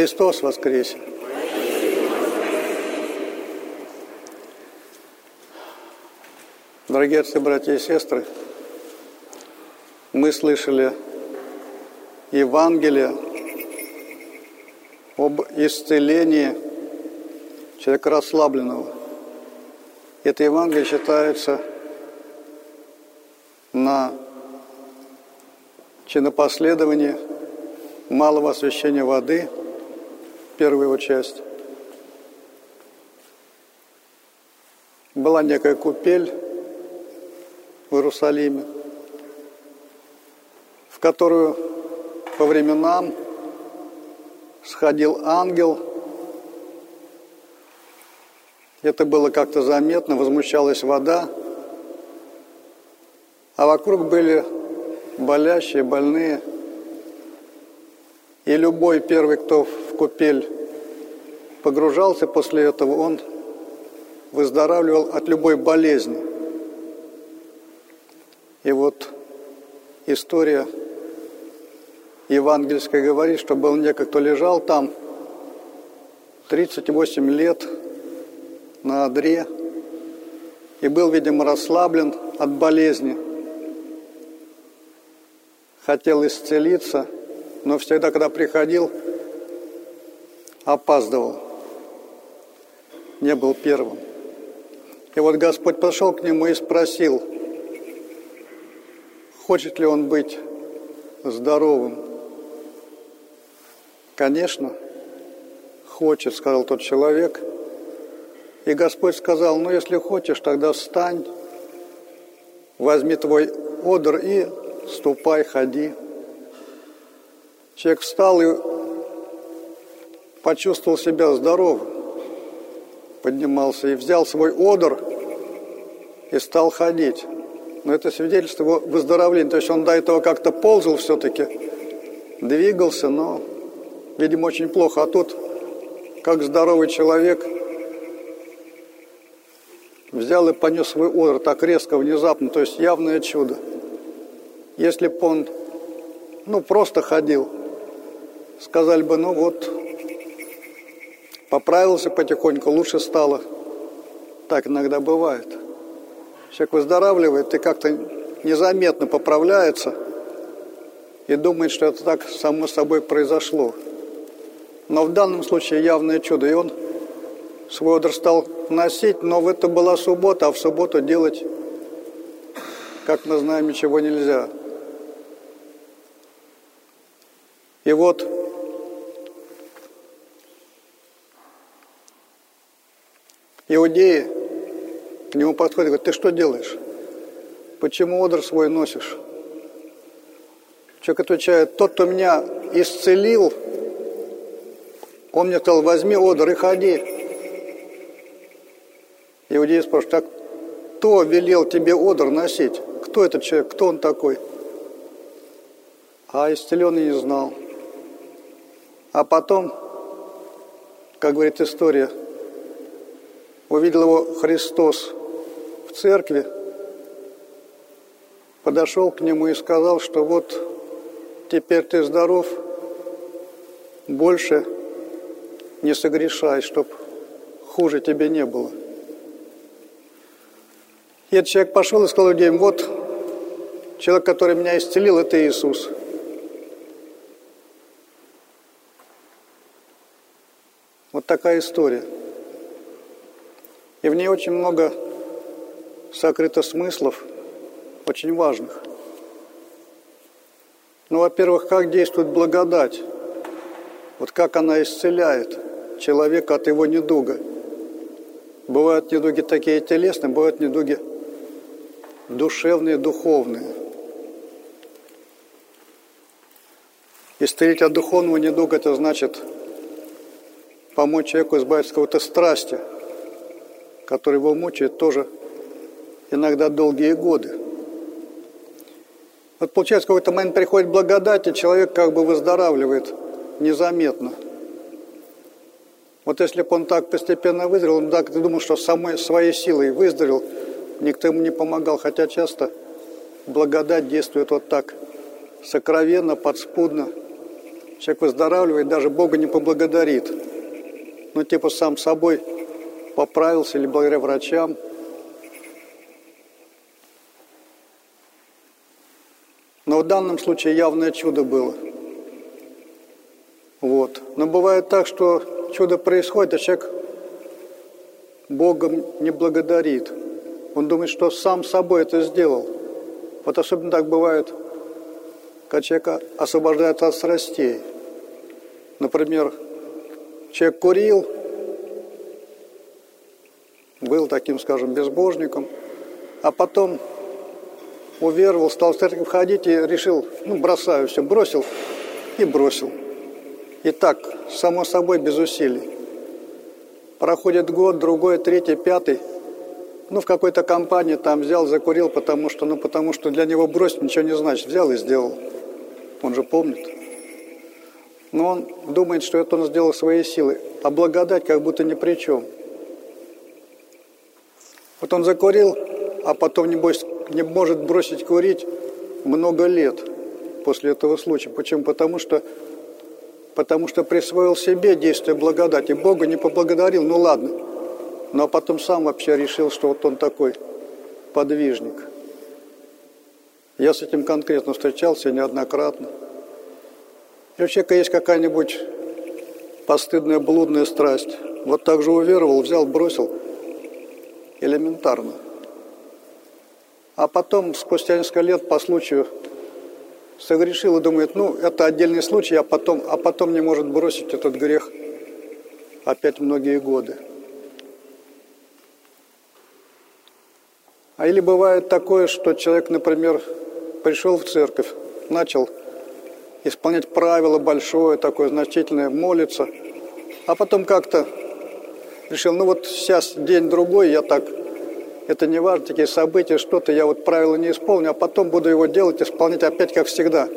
Христос воскресе! Дорогие отцы, братья и сестры, мы слышали Евангелие об исцелении человека расслабленного. Это Евангелие считается на чинопоследовании малого освящения воды, первая его часть. Была некая купель в Иерусалиме, в которую по временам сходил ангел. Это было как-то заметно, возмущалась вода, а вокруг были болящие, больные. И любой первый, кто купель погружался после этого, он выздоравливал от любой болезни. И вот история евангельская говорит, что был некто, кто лежал там 38 лет на одре и был, видимо, расслаблен от болезни. Хотел исцелиться, но всегда, когда приходил, опаздывал. Не был первым. И вот Господь пошел к нему и спросил, хочет ли он быть здоровым. Конечно, хочет, сказал тот человек. И Господь сказал, ну если хочешь, тогда встань, возьми твой одр и ступай, ходи. Человек встал и почувствовал себя здоровым, поднимался и взял свой одр и стал ходить. Но это свидетельство его выздоровления. То есть он до этого как-то ползал все-таки, двигался, но, видимо, очень плохо. А тут, как здоровый человек, взял и понес свой одр так резко, внезапно. То есть явное чудо. Если бы он, ну, просто ходил, сказали бы, ну вот, поправился потихоньку, лучше стало. Так иногда бывает. Человек выздоравливает и как-то незаметно поправляется и думает, что это так само собой произошло. Но в данном случае явное чудо. И он свой одр стал носить, но в это была суббота, а в субботу делать, как мы знаем, ничего нельзя. И вот иудеи к нему подходят говорят, ты что делаешь? Почему одр свой носишь? Человек отвечает, тот, кто меня исцелил, он мне сказал, возьми одр и ходи. Иудеи спрашивают, так кто велел тебе одр носить? Кто этот человек? Кто он такой? А исцеленный не знал. А потом, как говорит история, увидел его Христос в церкви, подошел к нему и сказал, что вот теперь ты здоров, больше не согрешай, чтоб хуже тебе не было. И этот человек пошел и сказал людям, вот человек, который меня исцелил, это Иисус. Вот такая история. И в ней очень много сокрыто смыслов, очень важных. Ну, во-первых, как действует благодать, вот как она исцеляет человека от его недуга. Бывают недуги такие телесные, бывают недуги душевные, духовные. Исцелить от духовного недуга – это значит помочь человеку избавиться от какой-то страсти, которая его мучает тоже иногда долгие годы. Вот получается, в какой-то момент приходит благодать, и человек как бы выздоравливает незаметно. Вот если бы он так постепенно выздоровел, он так думал, что самой, своей силой выздоровел, никто ему не помогал, хотя часто благодать действует вот так, сокровенно, подспудно, человек выздоравливает, даже Бога не поблагодарит. Ну, типа сам собой поправился или благодаря врачам. Но в данном случае явное чудо было. Вот. Но бывает так, что чудо происходит, а человек Богом не благодарит. Он думает, что сам собой это сделал. Вот особенно так бывает, когда человек освобождается от страстей. Например, человек курил, был таким, скажем, безбожником, а потом уверовал, стал в церковь ходить и решил, ну, бросаю все, бросил и бросил. И так, само собой, без усилий. Проходит год, другой, третий, пятый. Ну, в какой-то компании там взял, закурил, потому что, ну, потому что для него бросить ничего не значит. Взял и сделал. Он же помнит. Но он думает, что это он сделал своей силой. А благодать как будто ни при чем. Вот он закурил, а потом, небось, не может бросить курить много лет после этого случая. Почему? Потому что, потому что присвоил себе действие благодати. Бога не поблагодарил, ну ладно. Но потом сам вообще решил, что вот он такой подвижник. Я с этим конкретно встречался неоднократно. И у человека есть какая-нибудь постыдная блудная страсть. Вот так же уверовал, взял, бросил. Элементарно. А потом, спустя несколько лет, по случаю, согрешил и думает, ну, это отдельный случай, а потом, а потом не может бросить этот грех опять многие годы. А или бывает такое, что человек, например, пришел в церковь, начал исполнять правило большое, такое значительное, молиться, а потом как-то решил, ну вот сейчас день-другой, я так это не важно, такие события, что-то, я вот правило не исполню, а потом буду его делать, исполнять опять как всегда.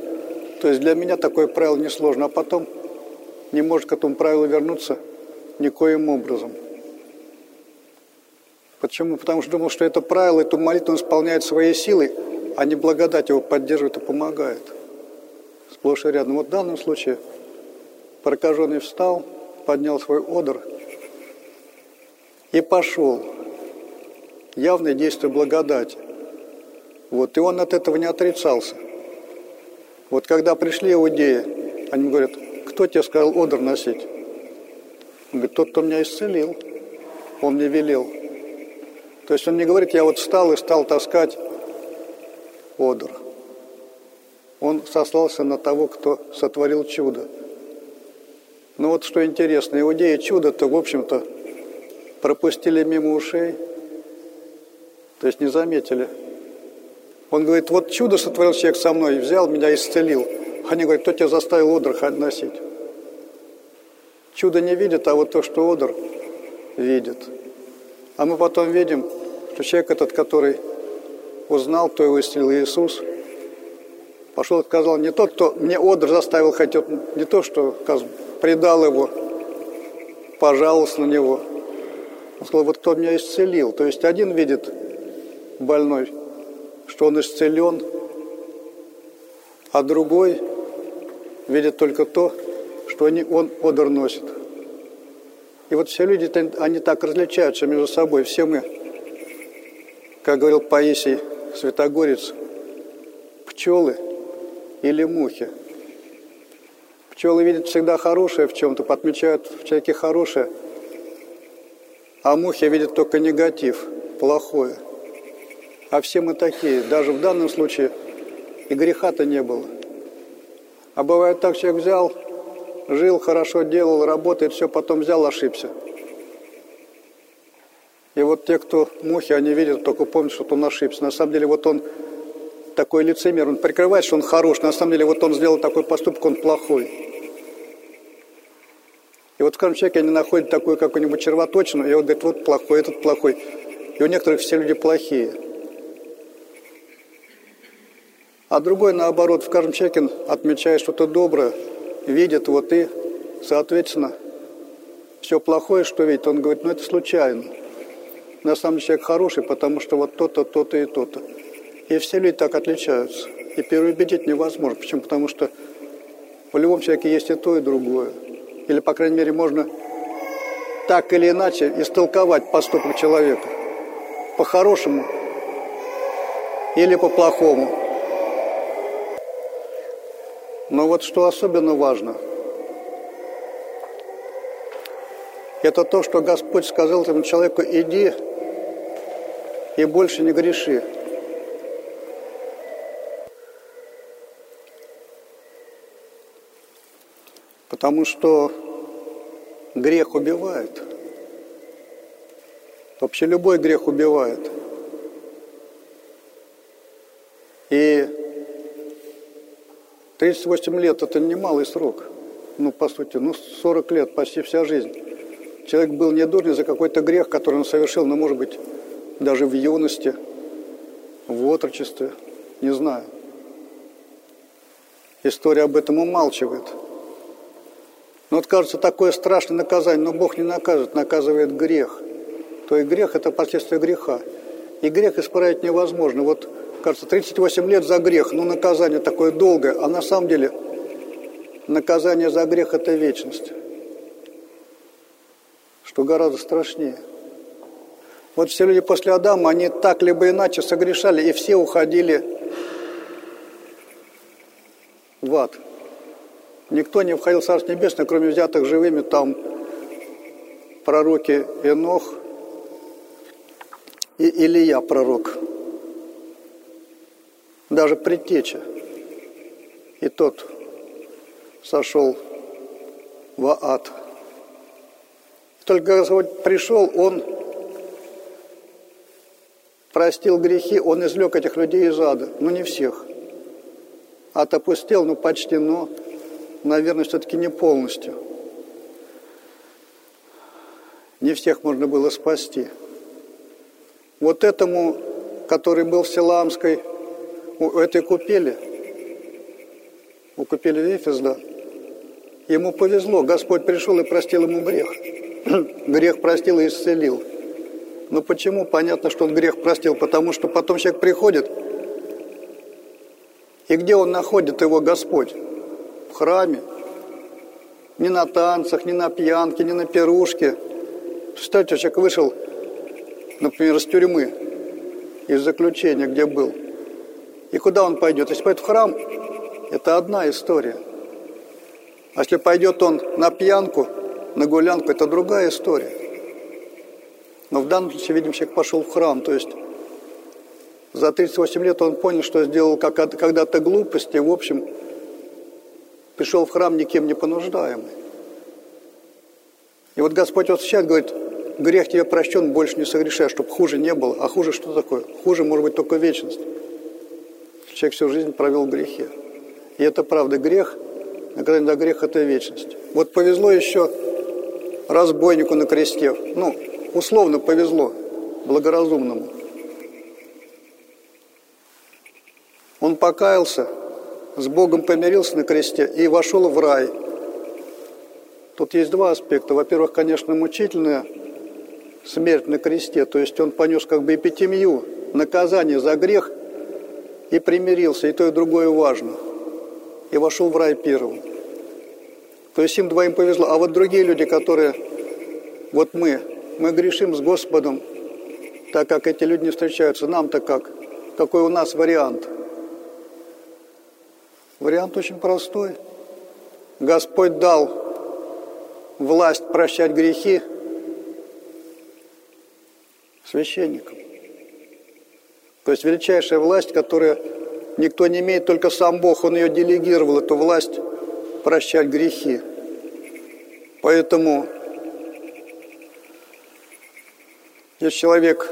То есть для меня такое правило несложно, а потом не может к этому правилу вернуться никоим образом. Почему? Потому что думал, что это правило, эту молитву он исполняет своей силой, а не благодать его поддерживает и помогает. Сплошь и рядом. Вот в данном случае прокаженный встал, поднял свой одр и пошел явное действие благодати. Вот, и он от этого не отрицался. Вот когда пришли иудеи, они говорят, кто тебе сказал одр носить? Он говорит, тот, кто меня исцелил, он мне велел. То есть он не говорит, я вот встал и стал таскать одр. Он сослался на того, кто сотворил чудо. Но вот что интересно, иудеи чудо-то, в общем-то, пропустили мимо ушей – то есть не заметили. Он говорит, вот чудо сотворил человек со мной, взял меня, исцелил. Они говорят, кто тебя заставил одр носить? Чудо не видит, а вот то, что одр видит. А мы потом видим, что человек этот, который узнал, кто его исцелил, Иисус, пошел и сказал, не тот, кто мне одр заставил хотеть, не то, что предал его, пожаловался на него. Он сказал, вот кто меня исцелил. То есть один видит больной, что он исцелен, а другой видит только то, что они, он одор носит. И вот все люди, они так различаются между собой. Все мы, как говорил Паисий Святогорец, пчелы или мухи. Пчелы видят всегда хорошее в чем-то, подмечают в человеке хорошее, а мухи видят только негатив, плохое – а все мы такие. Даже в данном случае и греха-то не было. А бывает так, человек взял, жил, хорошо делал, работает, все, потом взял, ошибся. И вот те, кто мухи, они видят, только помнят, что он ошибся. На самом деле, вот он такой лицемер, он прикрывает, что он хорош, на самом деле, вот он сделал такой поступок, он плохой. И вот, скажем, человек они находят такую какую-нибудь червоточину, и он говорит, вот плохой, этот плохой. И у некоторых все люди плохие. А другой, наоборот, скажем, Чекин отмечает что-то доброе, видит вот и, соответственно, все плохое, что видит, он говорит, ну это случайно. На самом деле человек хороший, потому что вот то-то, то-то и то-то. И все люди так отличаются. И переубедить невозможно. Почему? Потому что В любом человеке есть и то, и другое. Или, по крайней мере, можно так или иначе истолковать поступок человека. По-хорошему или по-плохому. Но вот что особенно важно, это то, что Господь сказал этому человеку, иди и больше не греши. Потому что грех убивает. Вообще любой грех убивает. И 38 лет – это немалый срок. Ну, по сути, ну, 40 лет, почти вся жизнь. Человек был не дурный за какой-то грех, который он совершил, ну, может быть, даже в юности, в отрочестве, не знаю. История об этом умалчивает. Но вот кажется, такое страшное наказание, но Бог не наказывает, наказывает грех. То есть грех – это последствия греха. И грех исправить невозможно. Вот кажется, 38 лет за грех, ну наказание такое долгое, а на самом деле наказание за грех – это вечность, что гораздо страшнее. Вот все люди после Адама, они так либо иначе согрешали, и все уходили в ад. Никто не входил в Царство Небесное, кроме взятых живыми, там пророки Енох и Илья пророк – даже предтеча. И тот сошел в ад. Только Господь пришел, Он простил грехи, Он извлек этих людей из ада. но не всех. Ад опустил, ну почти, но, наверное, все-таки не полностью. Не всех можно было спасти. Вот этому, который был в Селамской у этой купели, у купели Вифезда, ему повезло, Господь пришел и простил ему грех. грех простил и исцелил. Но почему? Понятно, что он грех простил, потому что потом человек приходит, и где он находит его Господь? В храме. Не на танцах, не на пьянке, не на пирушке. Представьте, человек вышел, например, из тюрьмы, из заключения, где был – и куда он пойдет? Если пойдет в храм, это одна история. А если пойдет он на пьянку, на гулянку, это другая история. Но в данном случае, видим, человек пошел в храм. То есть за 38 лет он понял, что сделал когда-то глупости, в общем, пришел в храм никем не понуждаемый. И вот Господь вот сейчас говорит, грех тебе прощен, больше не согрешай, чтобы хуже не было. А хуже что такое? Хуже может быть только вечность. Человек всю жизнь провел в грехе. И это правда грех, наказание за грех – это вечность. Вот повезло еще разбойнику на кресте. Ну, условно повезло, благоразумному. Он покаялся, с Богом помирился на кресте и вошел в рай. Тут есть два аспекта. Во-первых, конечно, мучительная смерть на кресте, то есть он понес как бы эпитемию наказание за грех – и примирился, и то, и другое важно. И вошел в рай первым. То есть им двоим повезло. А вот другие люди, которые, вот мы, мы грешим с Господом, так как эти люди не встречаются. Нам-то как? Какой у нас вариант? Вариант очень простой. Господь дал власть прощать грехи священникам. То есть величайшая власть, которая никто не имеет, только сам Бог, Он ее делегировал, эту власть прощать грехи. Поэтому, если человек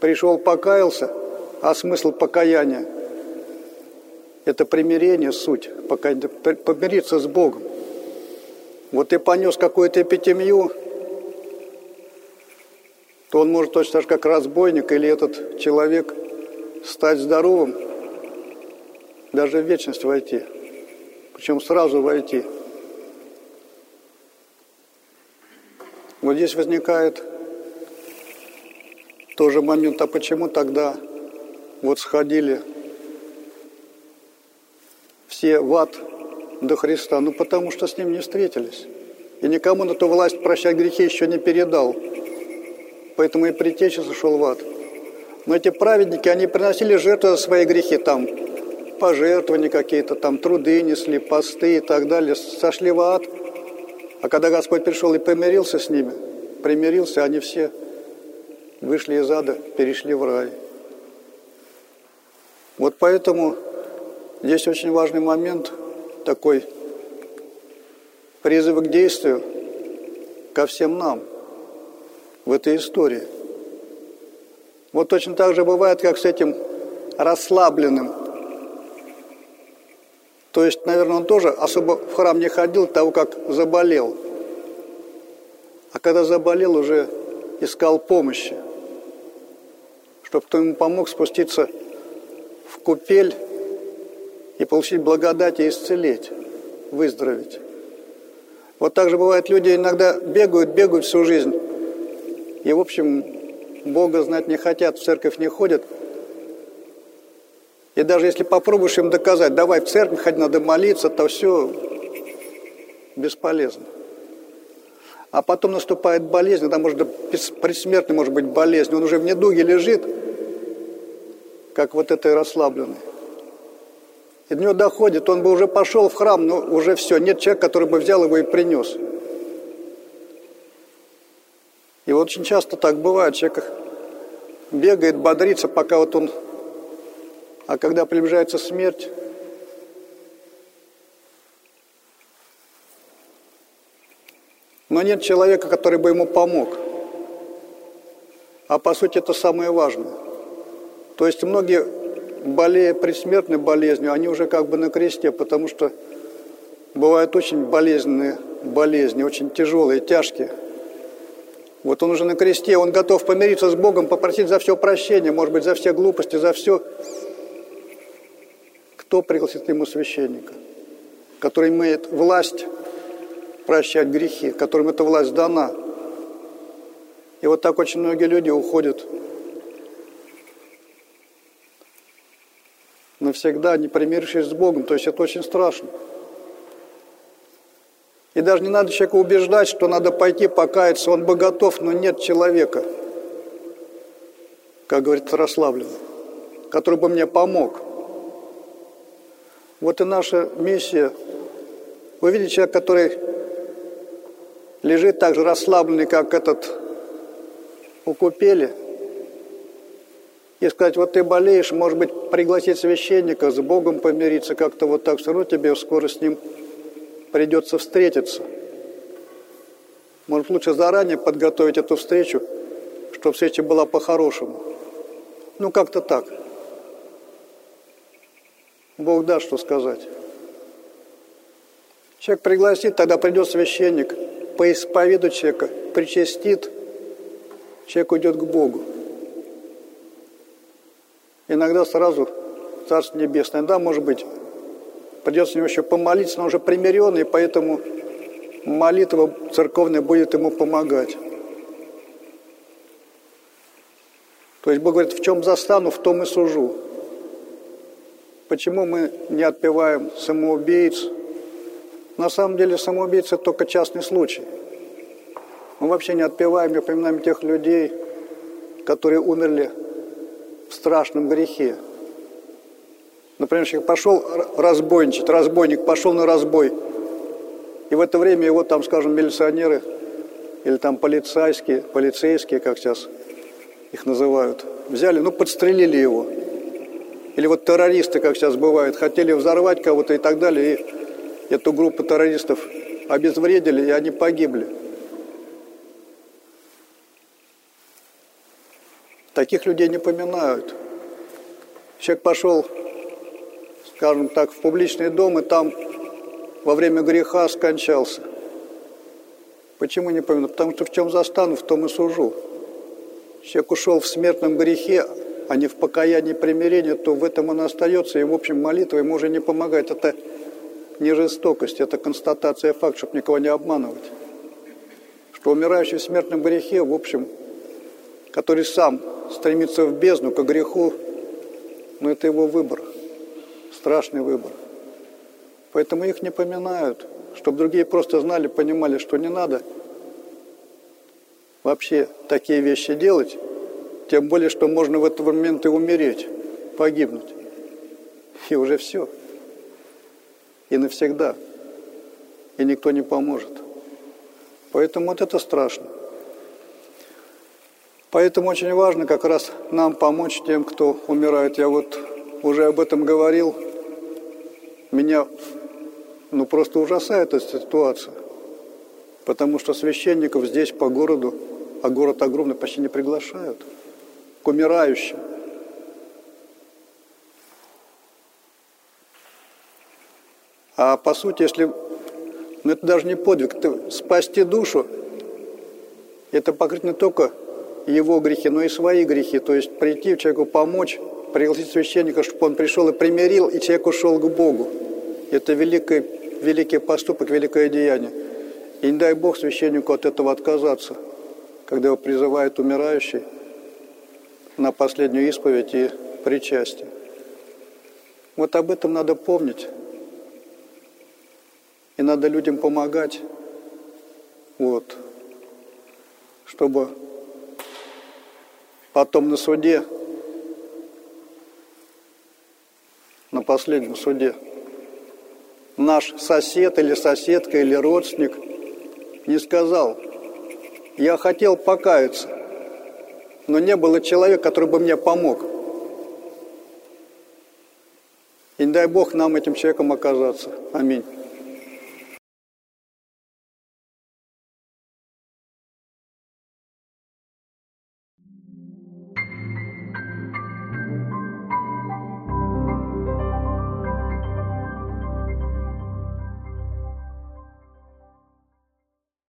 пришел, покаялся, а смысл покаяния – это примирение, суть, помириться с Богом. Вот ты понес какую-то эпитемию, то он может точно так же, как разбойник или этот человек, стать здоровым, даже в вечность войти. Причем сразу войти. Вот здесь возникает тоже момент, а почему тогда вот сходили все в ад до Христа? Ну, потому что с Ним не встретились. И никому на ту власть прощать грехи еще не передал. Поэтому и притеча сошел в ад. Но эти праведники, они приносили жертвы за свои грехи там, пожертвования какие-то, там труды несли, посты и так далее, сошли в ад. А когда Господь пришел и помирился с ними, примирился, они все вышли из ада, перешли в рай. Вот поэтому здесь очень важный момент такой призыв к действию ко всем нам в этой истории. Вот точно так же бывает, как с этим расслабленным то есть, наверное, он тоже особо в храм не ходил того, как заболел. А когда заболел, уже искал помощи, чтобы кто ему помог спуститься в купель и получить благодать и исцелить, выздороветь. Вот так же бывает, люди иногда бегают, бегают всю жизнь, и, в общем, Бога знать не хотят, в церковь не ходят – и даже если попробуешь им доказать, давай в церковь, хоть надо молиться, то все бесполезно. А потом наступает болезнь, да, может, предсмертный может быть болезнь, он уже в недуге лежит, как вот этой расслабленный. И до него доходит, он бы уже пошел в храм, но уже все, нет человека, который бы взял его и принес. И вот очень часто так бывает, человек бегает, бодрится, пока вот он а когда приближается смерть, но нет человека, который бы ему помог. А по сути это самое важное. То есть многие, болея предсмертной болезнью, они уже как бы на кресте, потому что бывают очень болезненные болезни, очень тяжелые, тяжкие. Вот он уже на кресте, он готов помириться с Богом, попросить за все прощение, может быть, за все глупости, за все кто пригласит ему священника, который имеет власть прощать грехи, которым эта власть дана. И вот так очень многие люди уходят навсегда, не примирившись с Богом. То есть это очень страшно. И даже не надо человека убеждать, что надо пойти покаяться, он бы готов, но нет человека, как говорит Ярославлев, который бы мне помог – вот и наша миссия. Вы видите человек, который лежит так же расслабленный, как этот у купели, и сказать, вот ты болеешь, может быть, пригласить священника, с Богом помириться, как-то вот так, все равно тебе скоро с ним придется встретиться. Может, лучше заранее подготовить эту встречу, чтобы встреча была по-хорошему. Ну, как-то так. Бог даст, что сказать. Человек пригласит, тогда придет священник, поисповедует человека, причастит, человек уйдет к Богу. Иногда сразу Царство Небесное, да, может быть, придется ему еще помолиться, но уже примиренный, поэтому молитва церковная будет ему помогать. То есть Бог говорит, в чем застану, в том и сужу. Почему мы не отпеваем самоубийц? На самом деле самоубийцы это только частный случай. Мы вообще не отпеваем, не поминаем тех людей, которые умерли страшном грехе. Например, человек пошел разбойничать, разбойник пошел на разбой, и в это время его там, скажем, милиционеры или там полицейские, полицейские, как сейчас их называют, взяли, ну, подстрелили его – или вот террористы, как сейчас бывает, хотели взорвать кого-то и так далее, и эту группу террористов обезвредили, и они погибли. Таких людей не поминают. Человек пошел, скажем так, в публичный дом, и там во время греха скончался. Почему не поминают? Потому что в чем застану, в том и сужу. Человек ушел в смертном грехе, а не в покаянии примирения, то в этом он остается, и, в общем, молитва ему уже не помогает. Это не жестокость, это констатация факта, чтобы никого не обманывать. Что умирающий в смертном грехе, в общем, который сам стремится в бездну, к греху, но это его выбор, страшный выбор. Поэтому их не поминают, чтобы другие просто знали, понимали, что не надо вообще такие вещи делать, тем более, что можно в этот момент и умереть, погибнуть. И уже все. И навсегда. И никто не поможет. Поэтому вот это страшно. Поэтому очень важно как раз нам помочь тем, кто умирает. Я вот уже об этом говорил. Меня ну, просто ужасает эта ситуация. Потому что священников здесь по городу, а город огромный, почти не приглашают к умирающим. А по сути, если... Ну, это даже не подвиг. Это спасти душу, это покрыть не только его грехи, но и свои грехи. То есть прийти человеку помочь, пригласить священника, чтобы он пришел и примирил, и человек ушел к Богу. Это великий, великий поступок, великое деяние. И не дай Бог священнику от этого отказаться, когда его призывает умирающий на последнюю исповедь и причастие. Вот об этом надо помнить. И надо людям помогать, вот, чтобы потом на суде, на последнем суде, наш сосед или соседка или родственник не сказал, я хотел покаяться, но не было человека, который бы мне помог. И не дай Бог нам этим человеком оказаться. Аминь.